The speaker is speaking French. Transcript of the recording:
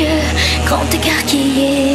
yeux, grand écarquillé.